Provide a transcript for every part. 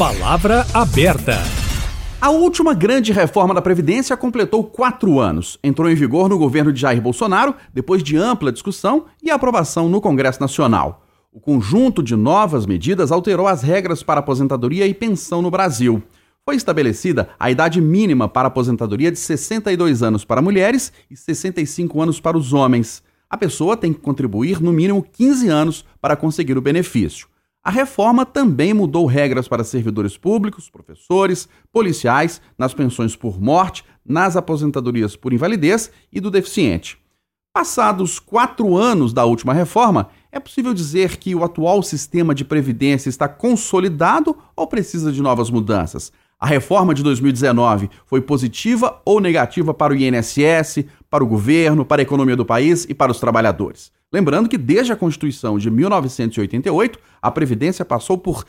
Palavra aberta. A última grande reforma da Previdência completou quatro anos. Entrou em vigor no governo de Jair Bolsonaro, depois de ampla discussão e aprovação no Congresso Nacional. O conjunto de novas medidas alterou as regras para aposentadoria e pensão no Brasil. Foi estabelecida a idade mínima para aposentadoria de 62 anos para mulheres e 65 anos para os homens. A pessoa tem que contribuir no mínimo 15 anos para conseguir o benefício. A reforma também mudou regras para servidores públicos, professores, policiais, nas pensões por morte, nas aposentadorias por invalidez e do deficiente. Passados quatro anos da última reforma, é possível dizer que o atual sistema de previdência está consolidado ou precisa de novas mudanças? A reforma de 2019 foi positiva ou negativa para o INSS, para o governo, para a economia do país e para os trabalhadores? Lembrando que desde a Constituição de 1988, a Previdência passou por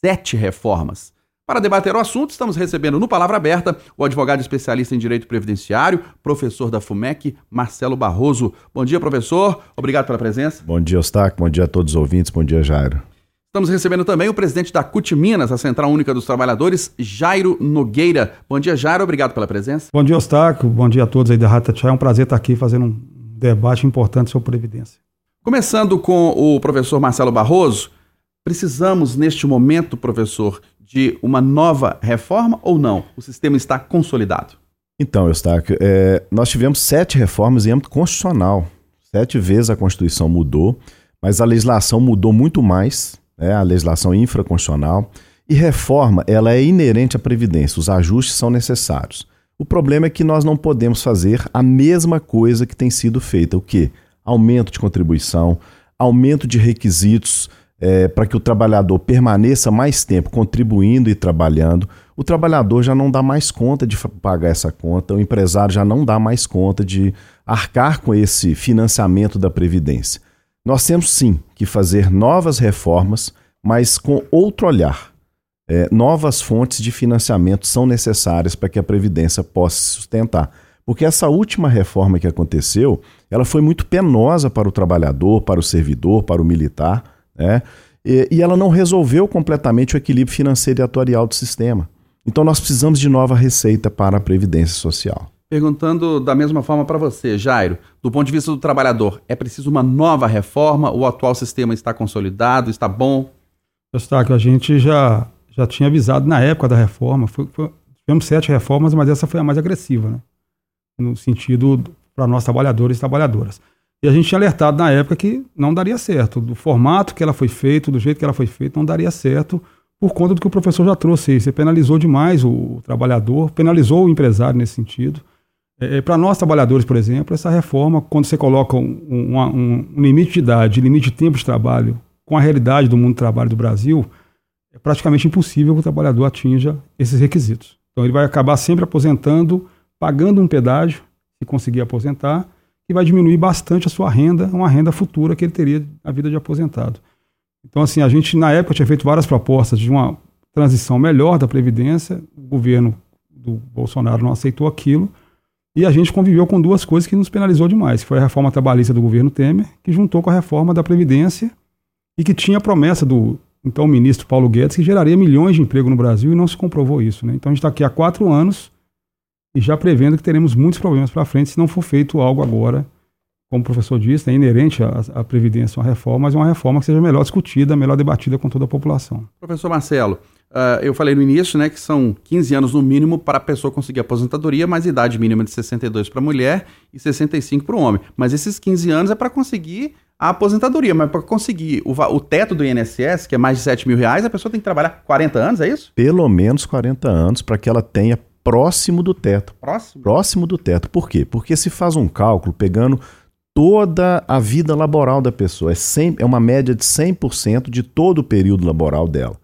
sete reformas. Para debater o assunto, estamos recebendo no Palavra Aberta o advogado especialista em direito previdenciário, professor da FUMEC, Marcelo Barroso. Bom dia, professor. Obrigado pela presença. Bom dia, Eustáquio. Bom dia a todos os ouvintes. Bom dia, Jairo. Estamos recebendo também o presidente da CUT Minas, a Central Única dos Trabalhadores, Jairo Nogueira. Bom dia, Jairo. Obrigado pela presença. Bom dia, Eustáquio. Bom dia a todos aí da Tchau. É um prazer estar aqui fazendo um debate importante sobre Previdência. Começando com o professor Marcelo Barroso, precisamos neste momento, professor, de uma nova reforma ou não? O sistema está consolidado? Então, Eustáquio, é, nós tivemos sete reformas em âmbito constitucional. Sete vezes a Constituição mudou, mas a legislação mudou muito mais, né, a legislação infraconstitucional. E reforma, ela é inerente à Previdência, os ajustes são necessários. O problema é que nós não podemos fazer a mesma coisa que tem sido feita. O quê? aumento de contribuição, aumento de requisitos é, para que o trabalhador permaneça mais tempo contribuindo e trabalhando. O trabalhador já não dá mais conta de pagar essa conta, o empresário já não dá mais conta de arcar com esse financiamento da Previdência. Nós temos sim que fazer novas reformas, mas com outro olhar. É, novas fontes de financiamento são necessárias para que a Previdência possa se sustentar. Porque essa última reforma que aconteceu, ela foi muito penosa para o trabalhador, para o servidor, para o militar, né? E, e ela não resolveu completamente o equilíbrio financeiro e atuarial do sistema. Então nós precisamos de nova receita para a previdência social. Perguntando da mesma forma para você, Jairo, do ponto de vista do trabalhador, é preciso uma nova reforma? O atual sistema está consolidado, está bom? Eustáquio, a gente já, já tinha avisado na época da reforma, foi, foi, tivemos sete reformas, mas essa foi a mais agressiva, né? no sentido para nós trabalhadores e trabalhadoras. E a gente tinha alertado na época que não daria certo. Do formato que ela foi feita, do jeito que ela foi feita, não daria certo por conta do que o professor já trouxe aí. Você penalizou demais o trabalhador, penalizou o empresário nesse sentido. É, é para nós trabalhadores, por exemplo, essa reforma, quando você coloca um, um, um, limite de idade, limite de tempo de trabalho, com a realidade do mundo do trabalho do Brasil, é praticamente impossível que o trabalhador atinja esses requisitos. Então ele vai acabar sempre aposentando pagando um pedágio, se conseguir aposentar, que vai diminuir bastante a sua renda, uma renda futura que ele teria na vida de aposentado. Então, assim, a gente na época tinha feito várias propostas de uma transição melhor da Previdência, o governo do Bolsonaro não aceitou aquilo, e a gente conviveu com duas coisas que nos penalizou demais, que foi a reforma trabalhista do governo Temer, que juntou com a reforma da Previdência e que tinha a promessa do então ministro Paulo Guedes que geraria milhões de emprego no Brasil e não se comprovou isso. Né? Então a gente está aqui há quatro anos e já prevendo que teremos muitos problemas para frente se não for feito algo agora, como o professor disse, é inerente à, à Previdência uma reforma, mas uma reforma que seja melhor discutida, melhor debatida com toda a população. Professor Marcelo, uh, eu falei no início né, que são 15 anos no mínimo para a pessoa conseguir aposentadoria, mas idade mínima de 62 para a mulher e 65 para o homem. Mas esses 15 anos é para conseguir a aposentadoria, mas para conseguir o, o, teto do INSS, que é mais de 7 mil reais, a pessoa tem que trabalhar 40 anos, é isso? Pelo menos 40 anos para que ela tenha próximo do teto. Próximo? Próximo do teto. Por quê? Porque se faz um cálculo pegando toda a vida laboral da pessoa. É, 100, é uma média de 100% de todo o período laboral dela.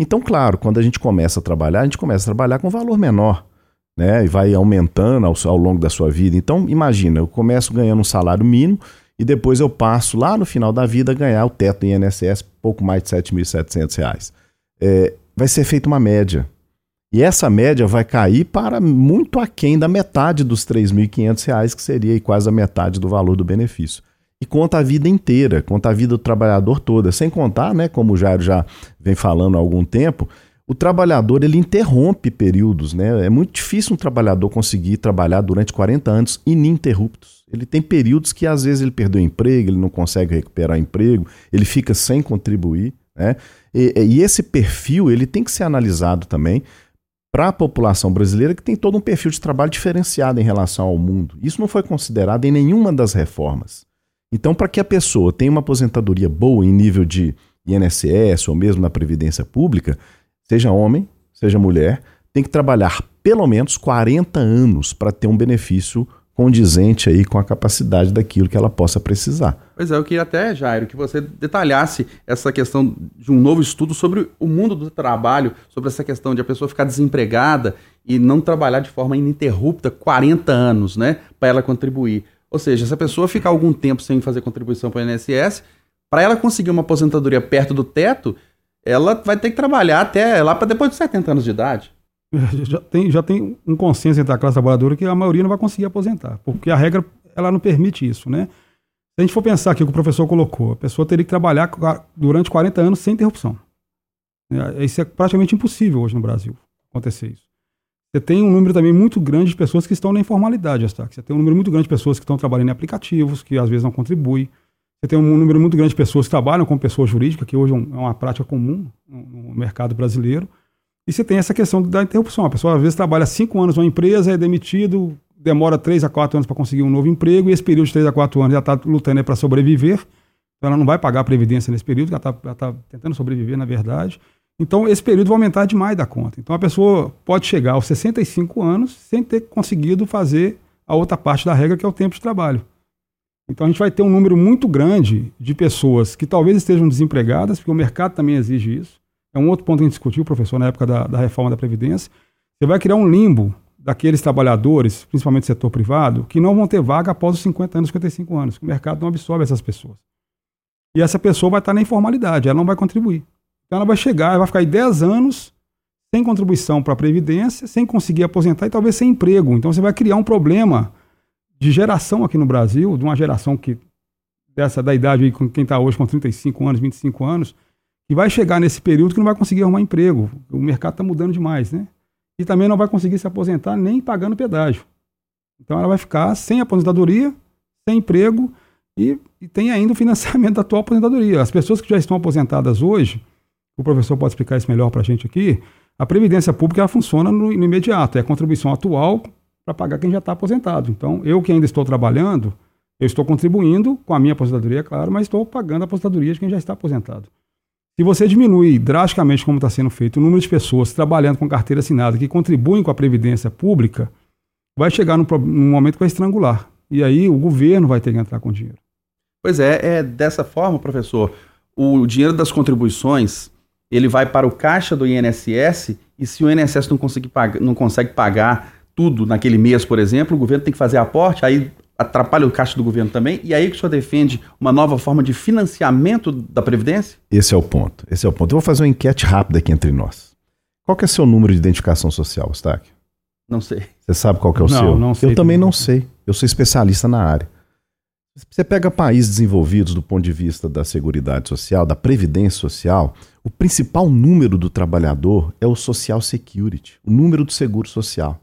Então, claro, quando a gente começa a trabalhar, a gente começa a trabalhar com valor menor. Né, e vai aumentando ao, ao longo da sua vida. Então, imagina, eu começo ganhando um salário mínimo e depois eu passo lá no final da vida a ganhar o teto do INSS, pouco mais de R$ 7.700. É, vai ser feita uma média. E essa média vai cair para muito aquém da metade dos R$ 3.500, que seria quase a metade do valor do benefício. E conta a vida inteira, conta a vida do trabalhador toda, sem contar, né, como o Jairo já vem falando há algum tempo, o trabalhador ele interrompe períodos, né? É muito difícil um trabalhador conseguir trabalhar durante 40 anos ininterruptos. Ele tem períodos que às vezes ele perdeu emprego, ele não consegue recuperar emprego, ele fica sem contribuir, né? E, e esse perfil ele tem que ser analisado também para a população brasileira que tem todo um perfil de trabalho diferenciado em relação ao mundo. Isso não foi considerado em nenhuma das reformas. Então, para que a pessoa tenha uma aposentadoria boa em nível de INSS ou mesmo na Previdência Pública, seja homem, seja mulher, tem que trabalhar pelo menos 40 anos para ter um benefício condizente aí com a capacidade daquilo que ela possa precisar. Pois é, eu queria até, Jairo, que você detalhasse essa questão de um novo estudo sobre o mundo do trabalho, sobre essa questão de a pessoa ficar desempregada e não trabalhar de forma ininterrupta 40 anos, né, para ela contribuir. Ou seja, se a pessoa ficar algum tempo sem fazer contribuição para o INSS, para ela conseguir uma aposentadoria perto do teto, ela vai ter que trabalhar até lá para depois de 70 anos de idade. Já tem, já tem um consenso entre a classe trabalhadora que a maioria não vai conseguir aposentar, porque a regra ela não permite isso, né? Se a gente for pensar aqui o que o professor colocou, a pessoa teria que trabalhar durante 40 anos sem interrupção. É, isso é praticamente impossível hoje no Brasil acontecer isso. Você tem um número também muito grande de pessoas que estão na informalidade, Astac. Você tem um número muito grande de pessoas que estão trabalhando em aplicativos, que às vezes não contribuem. Você tem um número muito grande de pessoas que trabalham com pessoa jurídica, que hoje é, é uma prática comum no mercado brasileiro. E você tem essa questão da interrupção. A pessoa às vezes trabalha cinco anos numa empresa, é demitido, demora três a quatro anos para conseguir um novo emprego, e esse período de três a quatro anos já está lutando para sobreviver. Então ela não vai pagar a previdência nesse período, ela está tá tentando sobreviver, na verdade. Então, esse período vai aumentar demais da conta. Então, a pessoa pode chegar aos 65 anos sem ter conseguido fazer a outra parte da regra, que é o tempo de trabalho. Então, a gente vai ter um número muito grande de pessoas que talvez estejam desempregadas, porque o mercado também exige isso. É um outro ponto que a gente discutiu, professor, na época da, da reforma da Previdência. Você vai criar um limbo daqueles trabalhadores, principalmente do setor privado, que não vão ter vaga após os 50 anos, 55 anos. O mercado não absorve essas pessoas. E essa pessoa vai estar na informalidade, ela não vai contribuir. Então ela vai chegar, vai ficar aí 10 anos sem contribuição para a Previdência, sem conseguir aposentar e talvez sem emprego. Então você vai criar um problema de geração aqui no Brasil, de uma geração que dessa da idade aí, com quem está hoje com 35 anos, 25 anos, que vai chegar nesse período que não vai conseguir arrumar emprego. O mercado está mudando demais, né? E também não vai conseguir se aposentar nem pagando pedágio. Então ela vai ficar sem aposentadoria, sem emprego e, e tem ainda o financiamento da atual aposentadoria. As pessoas que já estão aposentadas hoje, o professor pode explicar isso melhor para a gente aqui, a Previdência Pública funciona no, no imediato, é a contribuição atual para pagar quem já está aposentado. Então, eu que ainda estou trabalhando, eu estou contribuindo com a minha aposentadoria, claro, mas estou pagando a aposentadoria de quem já está aposentado. Se você diminui drasticamente, como está sendo feito, o número de pessoas trabalhando com carteira assinada que contribuem com a Previdência Pública, vai chegar num, num momento que vai estrangular. E aí o governo vai ter que entrar com dinheiro. Pois é, é dessa forma, professor. O dinheiro das contribuições ele vai para o caixa do INSS e se o INSS não, conseguir pagar, não consegue pagar tudo naquele mês, por exemplo, o governo tem que fazer aporte, aí atrapalha o caixa do governo também, e aí que o senhor defende uma nova forma de financiamento da Previdência? Esse é o ponto. Esse é o ponto. Eu vou fazer uma enquete rápida aqui entre nós. Qual que é o seu número de identificação social, Eustáquio? Não sei. Você sabe qual que é o não, seu? Não sei. Eu também não sei. Eu sou especialista na área. Você pega países desenvolvidos do ponto de vista da Seguridade Social, da Previdência Social, o principal número do trabalhador é o Social Security, o número do seguro social.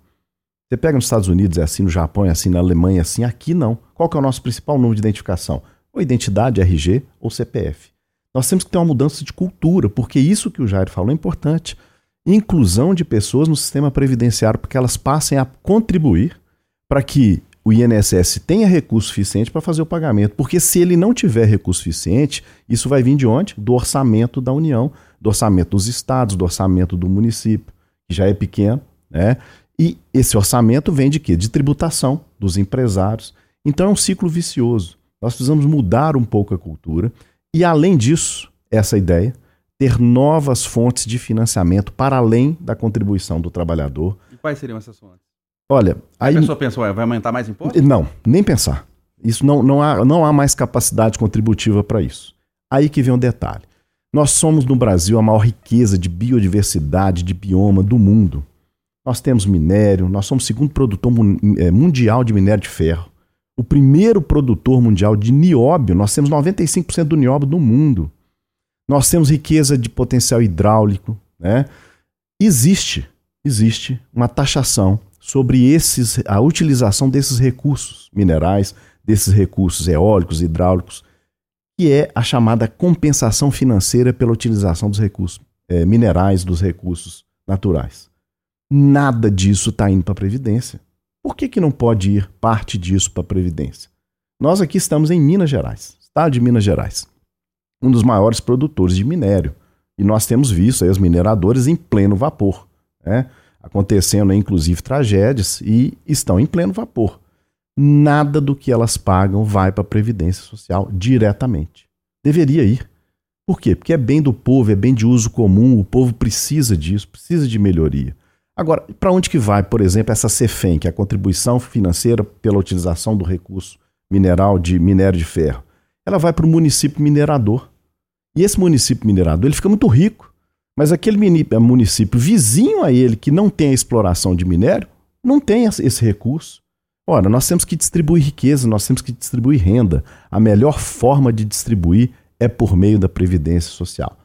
Você pega nos Estados Unidos, é assim, no Japão é assim, na Alemanha é assim, aqui não. Qual que é o nosso principal número de identificação? Ou identidade, RG ou CPF. Nós temos que ter uma mudança de cultura, porque isso que o Jair falou é importante. Inclusão de pessoas no sistema previdenciário, porque elas passem a contribuir para que o INSS tenha recurso suficiente para fazer o pagamento. Porque se ele não tiver recurso suficiente, isso vai vir de onde? Do orçamento da União, do orçamento dos estados, do orçamento do município, que já é pequeno, né? E esse orçamento vem de quê? De tributação dos empresários. Então é um ciclo vicioso. Nós precisamos mudar um pouco a cultura e, além disso, essa ideia, ter novas fontes de financiamento para além da contribuição do trabalhador. E quais seriam essas fontes? Olha, aí. A pessoa pensa, ué, vai aumentar mais imposto? Não, nem pensar. Isso não, não, há, não há mais capacidade contributiva para isso. Aí que vem um detalhe. Nós somos no Brasil a maior riqueza de biodiversidade, de bioma do mundo. Nós temos minério, nós somos o segundo produtor é, mundial de minério de ferro. O primeiro produtor mundial de nióbio, nós temos 95% do nióbio do mundo. Nós temos riqueza de potencial hidráulico, né? Existe, existe uma taxação sobre esses, a utilização desses recursos minerais, desses recursos eólicos, hidráulicos, que é a chamada compensação financeira pela utilização dos recursos é, minerais, dos recursos naturais. Nada disso está indo para a Previdência. Por que, que não pode ir parte disso para a Previdência? Nós aqui estamos em Minas Gerais, estado de Minas Gerais, um dos maiores produtores de minério. E nós temos visto as mineradoras em pleno vapor, né? Acontecendo inclusive tragédias e estão em pleno vapor. Nada do que elas pagam vai para a Previdência Social diretamente. Deveria ir. Por quê? Porque é bem do povo, é bem de uso comum, o povo precisa disso, precisa de melhoria. Agora, para onde que vai, por exemplo, essa CEFEM, que é a contribuição financeira pela utilização do recurso mineral de minério de ferro? Ela vai para o município minerador. E esse município minerador, ele fica muito rico. Mas aquele eh, município vizinho a ele, que não tem a exploração de minério, não tem esse recurso. Ora, nós temos que distribuir riqueza, nós temos que distribuir renda. A melhor forma de distribuir é por meio da Previdência Social.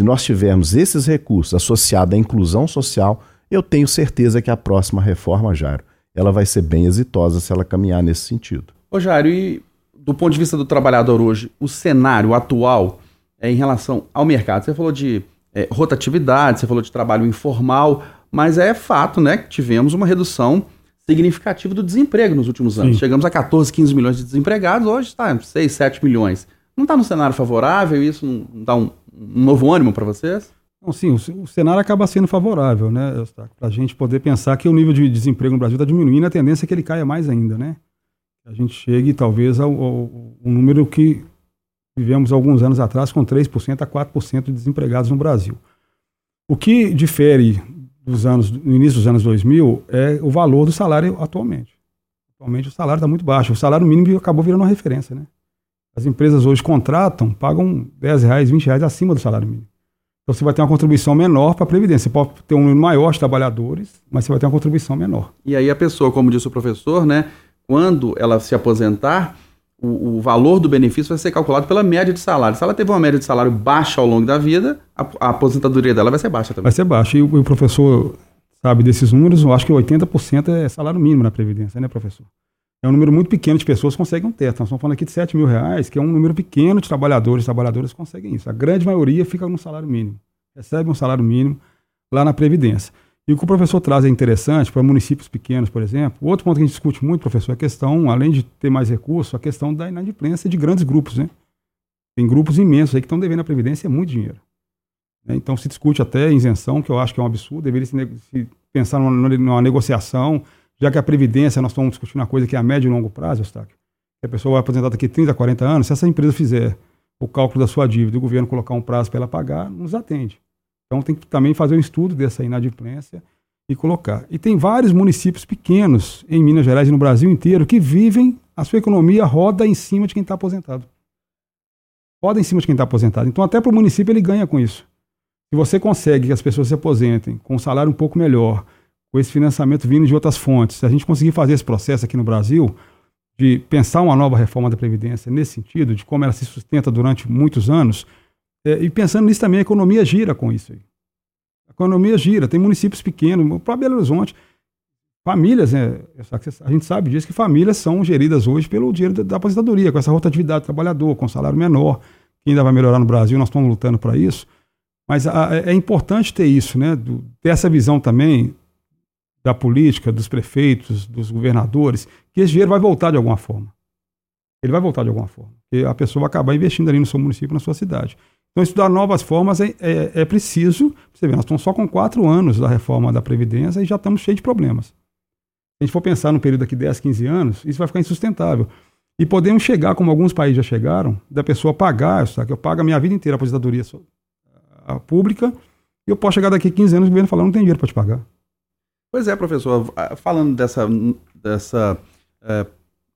Se nós tivermos esses recursos associados à inclusão social, eu tenho certeza que a próxima reforma, Jairo, ela vai ser bem exitosa se ela caminhar nesse sentido. Ô Jairo, e do ponto de vista do trabalhador hoje, o cenário atual é em relação ao mercado? Você falou de é, rotatividade, você falou de trabalho informal, mas é fato né, que tivemos uma redução significativa do desemprego nos últimos anos. Sim. Chegamos a 14, 15 milhões de desempregados, hoje está 6, 7 milhões. Não está no cenário favorável? Isso não dá um, um novo ânimo para vocês? Não, sim, o, o, cenário acaba sendo favorável, né, para a gente poder pensar que o nível de desemprego no Brasil está diminuindo, a tendência é que ele caia mais ainda, né? A gente chegue talvez ao, ao, ao número que vivemos alguns anos atrás com 3% a 4% de desempregados no Brasil. O que difere dos anos, no início dos anos 2000 é o valor do salário atualmente. Atualmente o salário está muito baixo. O salário mínimo acabou virando uma referência, né? As empresas hoje contratam, pagam 10 reais, 20 reais acima do salário mínimo. Então você vai ter uma contribuição menor para a Previdência. Você pode ter um número maior de trabalhadores, mas você vai ter uma contribuição menor. E aí a pessoa, como disse o professor, né, quando ela se aposentar, o, o, valor do benefício vai ser calculado pela média de salário. Se ela teve uma média de salário baixa ao longo da vida, a, a aposentadoria dela vai ser baixa também. Vai ser baixa. E o, o professor sabe desses números, eu acho que 80% é salário mínimo na Previdência, né, professor? É um número muito pequeno de pessoas que conseguem um teto. Nós estamos falando aqui de 7 mil reais, que é um número pequeno de trabalhadores e trabalhadoras que conseguem isso. A grande maioria fica no salário mínimo, recebe um salário mínimo lá na Previdência. E o que o professor traz é interessante para municípios pequenos, por exemplo. Outro ponto que a gente discute muito, professor, é a questão, além de ter mais recursos, a questão da inadimplência de grandes grupos. Né? Tem grupos imensos aí que estão devendo a Previdência muito dinheiro. Né? Então se discute até isenção, que eu acho que é um absurdo, deveria se, se pensar numa, numa negociação já que a Previdência, nós estamos discutindo uma coisa que é a médio e longo prazo, Eustáquio, a pessoa vai aposentar daqui 30, 40 anos, se essa empresa fizer o cálculo da sua dívida e o governo colocar um prazo para ela pagar, nos atende. Então tem que também fazer um estudo dessa inadimplência e colocar. E tem vários municípios pequenos em Minas Gerais e no Brasil inteiro que vivem, a sua economia roda em cima de quem está aposentado. Roda em cima de quem está aposentado. Então até para o município ele ganha com isso. Se você consegue que as pessoas se aposentem com um salário um pouco melhor, com esse financiamento vindo de outras fontes, se a gente conseguir fazer esse processo aqui no Brasil, de pensar uma nova reforma da Previdência nesse sentido, de como ela se sustenta durante muitos anos, é, e pensando nisso também, a economia gira com isso aí. A economia gira, tem municípios pequenos, próprio Belo Horizonte, famílias, né, a gente sabe disso, que famílias são geridas hoje pelo dinheiro da, da aposentadoria, com essa rotatividade do trabalhador, com salário menor, que ainda vai melhorar no Brasil, nós estamos lutando para isso. Mas a, é importante ter isso, né, do, ter essa visão também da política, dos prefeitos, dos governadores, que esse dinheiro vai voltar de alguma forma. Ele vai voltar de alguma forma. E a pessoa vai acabar investindo ali no seu município, na sua cidade. Então, estudar novas formas é, é, é preciso. Você vê, nós estamos só com quatro anos da reforma da Previdência e já estamos cheios de problemas. Se a gente for pensar no período daqui 10, 15 anos, isso vai ficar insustentável. E podemos chegar, como alguns países já chegaram, da pessoa pagar, que eu pago a minha vida inteira a aposentadoria pública, e eu posso chegar daqui 15 anos e o governo falar, não tem dinheiro para te pagar. Pois é, professor. Falando dessa, dessa é,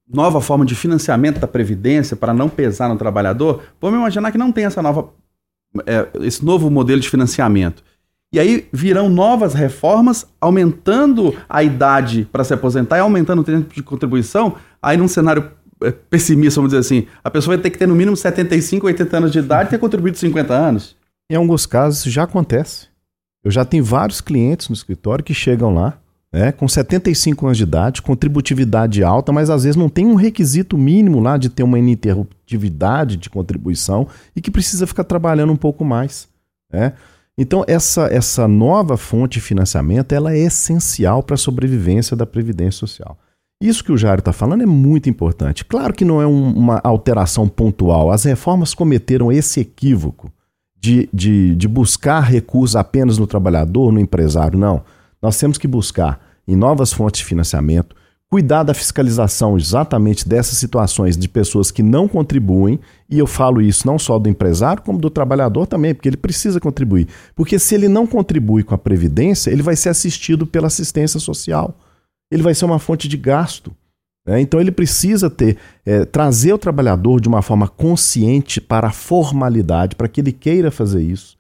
nova forma de financiamento da Previdência para não pesar no trabalhador, vamos imaginar que não tem essa nova, é, esse novo modelo de financiamento. E aí virão novas reformas, aumentando a idade para se aposentar e aumentando o tempo de contribuição. Aí, num cenário é, pessimista, vamos dizer assim, a pessoa vai ter que ter no mínimo 75, 80 anos de idade e ter contribuído 50 anos. Em alguns casos, já acontece. Eu já tenho vários clientes no escritório que chegam lá, né, com 75 anos de idade, contributividade alta, mas às vezes não tem um requisito mínimo lá de ter uma ininterruptividade de contribuição e que precisa ficar trabalhando um pouco mais. Né? Então, essa, essa nova fonte de financiamento ela é essencial para a sobrevivência da Previdência Social. Isso que o Jairo está falando é muito importante. Claro que não é um, uma alteração pontual. As reformas cometeram esse equívoco de, de, de buscar recursos apenas no trabalhador, no empresário. Não. Nós temos que buscar em novas fontes de financiamento, cuidar da fiscalização exatamente dessas situações de pessoas que não contribuem, e eu falo isso não só do empresário, como do trabalhador também, porque ele precisa contribuir. Porque se ele não contribui com a Previdência, ele vai ser assistido pela assistência social ele vai ser uma fonte de gasto. Né? Então ele precisa ter, é, trazer o trabalhador de uma forma consciente para a formalidade, para que ele queira fazer isso.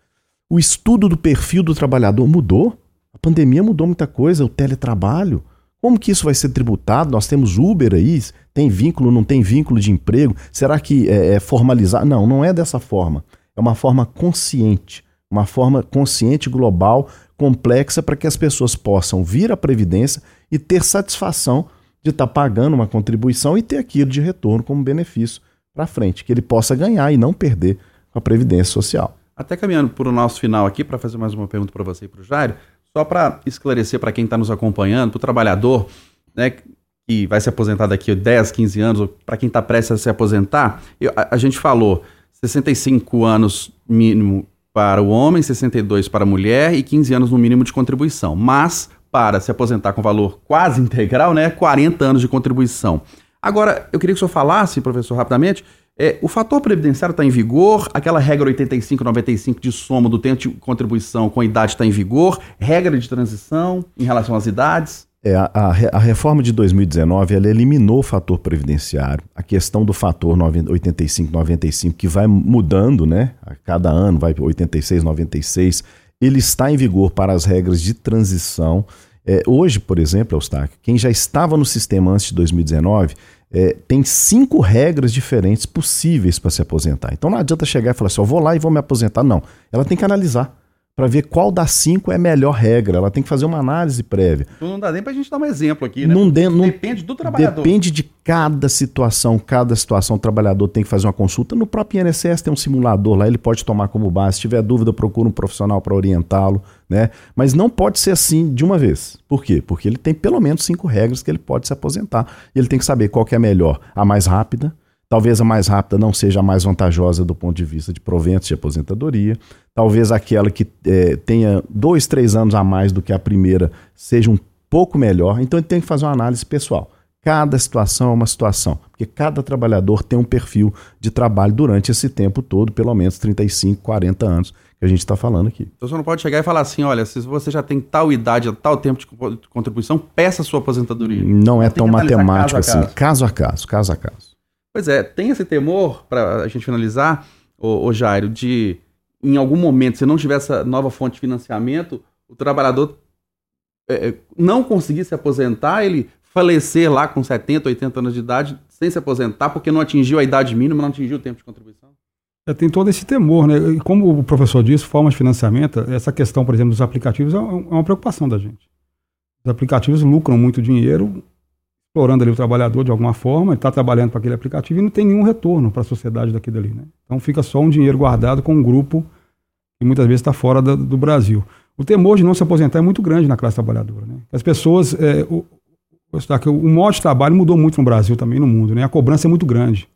O estudo do perfil do trabalhador mudou. A pandemia mudou muita coisa, o teletrabalho. Como que isso vai ser tributado? Nós temos Uber aí, tem vínculo, não tem vínculo de emprego? Será que é, é formalizar? Não, não é dessa forma. É uma forma consciente, uma forma consciente, global, complexa, para que as pessoas possam vir à Previdência e ter satisfação de estar tá pagando uma contribuição e ter aquilo de retorno como benefício para frente, que ele possa ganhar e não perder com a Previdência Social. Até caminhando para o nosso final aqui, para fazer mais uma pergunta para você e para o Jairo, só para esclarecer para quem está nos acompanhando, para o trabalhador, né, que vai se aposentar daqui a 10, 15 anos, para quem está prestes a se aposentar, eu, a, a, gente falou 65 anos mínimo para o homem, 62 para a mulher e 15 anos no mínimo de contribuição. Mas para se aposentar com valor quase integral, né, 40 anos de contribuição. Agora, eu queria que o senhor falasse, professor, rapidamente, é, o fator previdenciário está em vigor, aquela regra 85-95 de soma do tempo de contribuição com a idade está em vigor, regra de transição em relação às idades? É, a, a, reforma de 2019 ela eliminou o fator previdenciário, a questão do fator 85-95 que vai mudando, né? A cada ano vai 86, 96 ele está em vigor para as regras de transição. É, hoje, por exemplo, Eustáquio, quem já estava no sistema antes de 2019 é, tem cinco regras diferentes possíveis para se aposentar. Então não adianta chegar e falar assim, eu vou lá e vou me aposentar. Não. Ela tem que analisar para ver qual das cinco é a melhor regra. Ela tem que fazer uma análise prévia. Não dá nem para a gente dar um exemplo aqui, né? Não de, não, depende do trabalhador. Depende de cada situação. Cada situação o trabalhador tem que fazer uma consulta. No próprio INSS tem um simulador lá, ele pode tomar como base. Se tiver dúvida, procura um profissional para orientá-lo. Né? Mas não pode ser assim de uma vez. Por quê? Porque ele tem pelo menos cinco regras que ele pode se aposentar. E ele tem que saber qual que é a melhor. A mais rápida, Talvez a mais rápida não seja a mais vantajosa do ponto de vista de proventos de aposentadoria. Talvez aquela que é, tenha dois, três anos a mais do que a primeira seja um pouco melhor. Então ele tem que fazer uma análise pessoal. Cada situação é uma situação, porque cada trabalhador tem um perfil de trabalho durante esse tempo todo, pelo menos 35, 40 anos que a gente está falando aqui. Então você não pode chegar e falar assim, olha, se você já tem tal idade, tal tempo de contribuição, peça a sua aposentadoria. Não é tão matemático caso assim, caso a caso, caso a caso. Pois é, tem esse temor, para a gente finalizar, o, o Jairo, de em algum momento, se não tiver essa nova fonte de financiamento, o trabalhador é, é não conseguir se aposentar, ele falecer lá com 70, 80 anos de idade, sem se aposentar, porque não atingiu a idade mínima, não atingiu o tempo de contribuição? É, tem todo esse temor, né? E como o professor disse, formas de financiamento, essa questão, por exemplo, dos aplicativos é, é uma preocupação da gente. Os aplicativos lucram muito dinheiro explorando ali o trabalhador de alguma forma, ele está trabalhando para aquele aplicativo e não tem nenhum retorno para a sociedade daqui dali. Né? Então fica só um dinheiro guardado com um grupo que muitas vezes está fora do, do, Brasil. O temor de não se aposentar é muito grande na classe trabalhadora. Né? As pessoas. É, o, o, modo de trabalho mudou muito no Brasil também no mundo. Né? A cobrança é muito grande.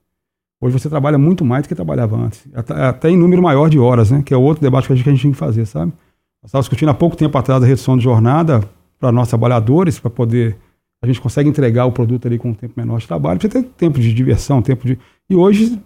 Hoje você trabalha muito mais do que trabalhava antes. Até, até em número maior de horas, né? que é outro debate que a gente, que a gente tem que fazer, sabe? Nós estávamos discutindo há pouco tempo atrás a redução de jornada para nós trabalhadores, para poder a gente consegue entregar o produto ali com um tempo menor de trabalho, precisa ter tempo de diversão, tempo de. E hoje,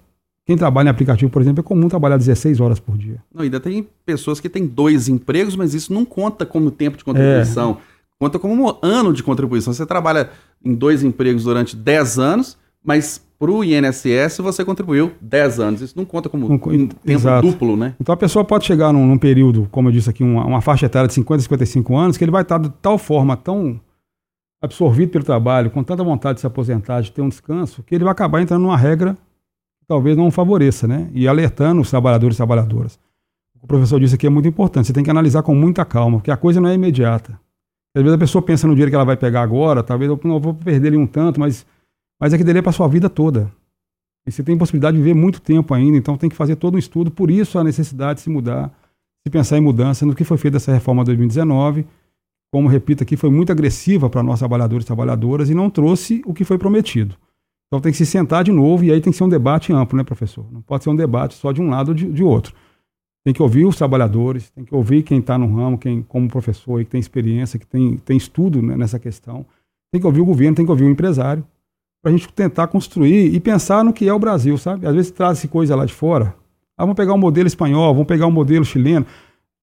quem trabalha em aplicativo, por exemplo, é comum trabalhar 16 horas por dia. Não, ainda tem pessoas que têm dois empregos, mas isso não conta como tempo de contribuição. É. Conta como um ano de contribuição. Você trabalha em dois empregos durante 10 anos, mas para o INSS você contribuiu 10 anos. Isso não conta como um, um tempo exato. duplo, né? Então a pessoa pode chegar num, num período, como eu disse aqui, uma, uma, faixa etária de 50 a 55 anos, que ele vai estar de tal forma tão absorvido pelo trabalho, com tanta vontade de se aposentar, de ter um descanso, que ele vai acabar entrando numa regra que talvez não favoreça, né? E alertando os trabalhadores e trabalhadoras. o professor disse aqui é muito importante. Você tem que analisar com muita calma, porque a coisa não é imediata. Às vezes a pessoa pensa no dinheiro que ela vai pegar agora, talvez eu não vou perder ele um tanto, mas, mas é que dele é para sua vida toda. E você tem possibilidade de viver muito tempo ainda, então tem que fazer todo um estudo. Por isso a necessidade de se mudar, se pensar em mudança no que foi feito essa reforma 2019. Como repito aqui, foi muito agressiva para nós trabalhadores e trabalhadoras e não trouxe o que foi prometido. Então tem que se sentar de novo e aí tem que ser um debate amplo, né, professor? Não pode ser um debate só de um lado ou de, de outro. Tem que ouvir os trabalhadores, tem que ouvir quem está no ramo, quem como professor, que tem experiência, que tem, tem estudo né, nessa questão. Tem que ouvir o governo, tem que ouvir o empresário para a gente tentar construir e pensar no que é o Brasil, sabe? Às vezes traz-se coisa lá de fora. Ah, vamos pegar um modelo espanhol, vamos pegar um modelo chileno,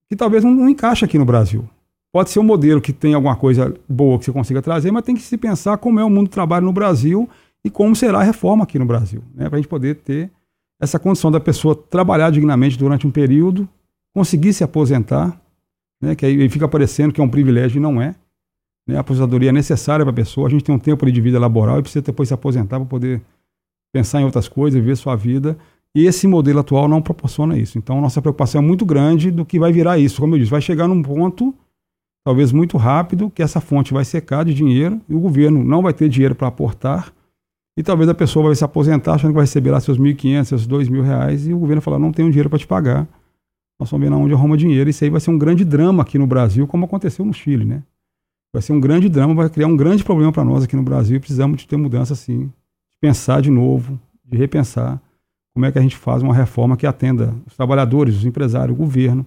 que talvez não, não encaixe aqui no Brasil. Pode ser um modelo que tem alguma coisa boa que você consiga trazer, mas tem que se pensar como é o mundo do trabalho no Brasil e como será a reforma aqui no Brasil, né? Para a gente poder ter essa condição da pessoa trabalhar dignamente durante um período, conseguir se aposentar, né? Que aí fica parecendo que é um privilégio e não é. Né? A aposentadoria é necessária para a pessoa. A gente tem um tempo de vida laboral e precisa depois se aposentar para poder pensar em outras coisas, viver sua vida. E esse modelo atual não proporciona isso. Então, nossa preocupação é muito grande do que vai virar isso. Como eu disse, vai chegar num ponto, talvez muito rápido, que essa fonte vai secar de dinheiro e o governo não vai ter dinheiro para aportar. E talvez a pessoa vai se aposentar achando que vai receber lá seus 1.500, seus 2.000 reais e o governo falar, não tenho dinheiro para te pagar. Nós vamos ver onde arruma dinheiro. Isso aí vai ser um grande drama aqui no Brasil, como aconteceu no Chile, né? vai ser um grande drama, vai criar um grande problema para nós aqui no Brasil. Precisamos de ter mudança, sim, de pensar de novo, de repensar como é que a gente faz uma reforma que atenda os trabalhadores, os empresários, o governo,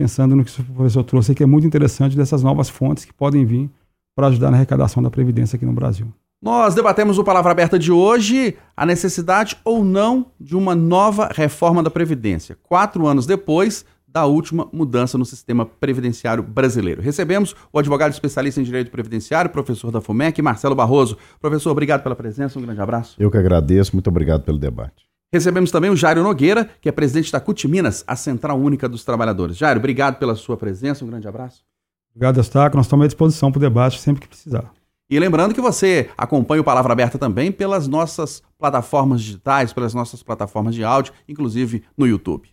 pensando no que o professor trouxe, que é muito interessante dessas novas fontes que podem vir para ajudar na arrecadação da Previdência aqui no Brasil. Nós debatemos o Palavra Aberta de hoje a necessidade ou não de uma nova reforma da Previdência. Quatro anos depois, da última mudança no sistema previdenciário brasileiro. Recebemos o advogado especialista em direito previdenciário, professor da FUMEC, Marcelo Barroso. Professor, obrigado pela presença, um grande abraço. Eu que agradeço, muito obrigado pelo debate. Recebemos também o Jairo Nogueira, que é presidente da CUT Minas, a Central Única dos Trabalhadores. Jairo, obrigado pela sua presença, um grande abraço. Obrigado, Estaco. Nós estamos à disposição para o debate sempre que precisar. E lembrando que você acompanha o Palavra Aberta também pelas nossas plataformas digitais, pelas nossas plataformas de áudio, inclusive no YouTube.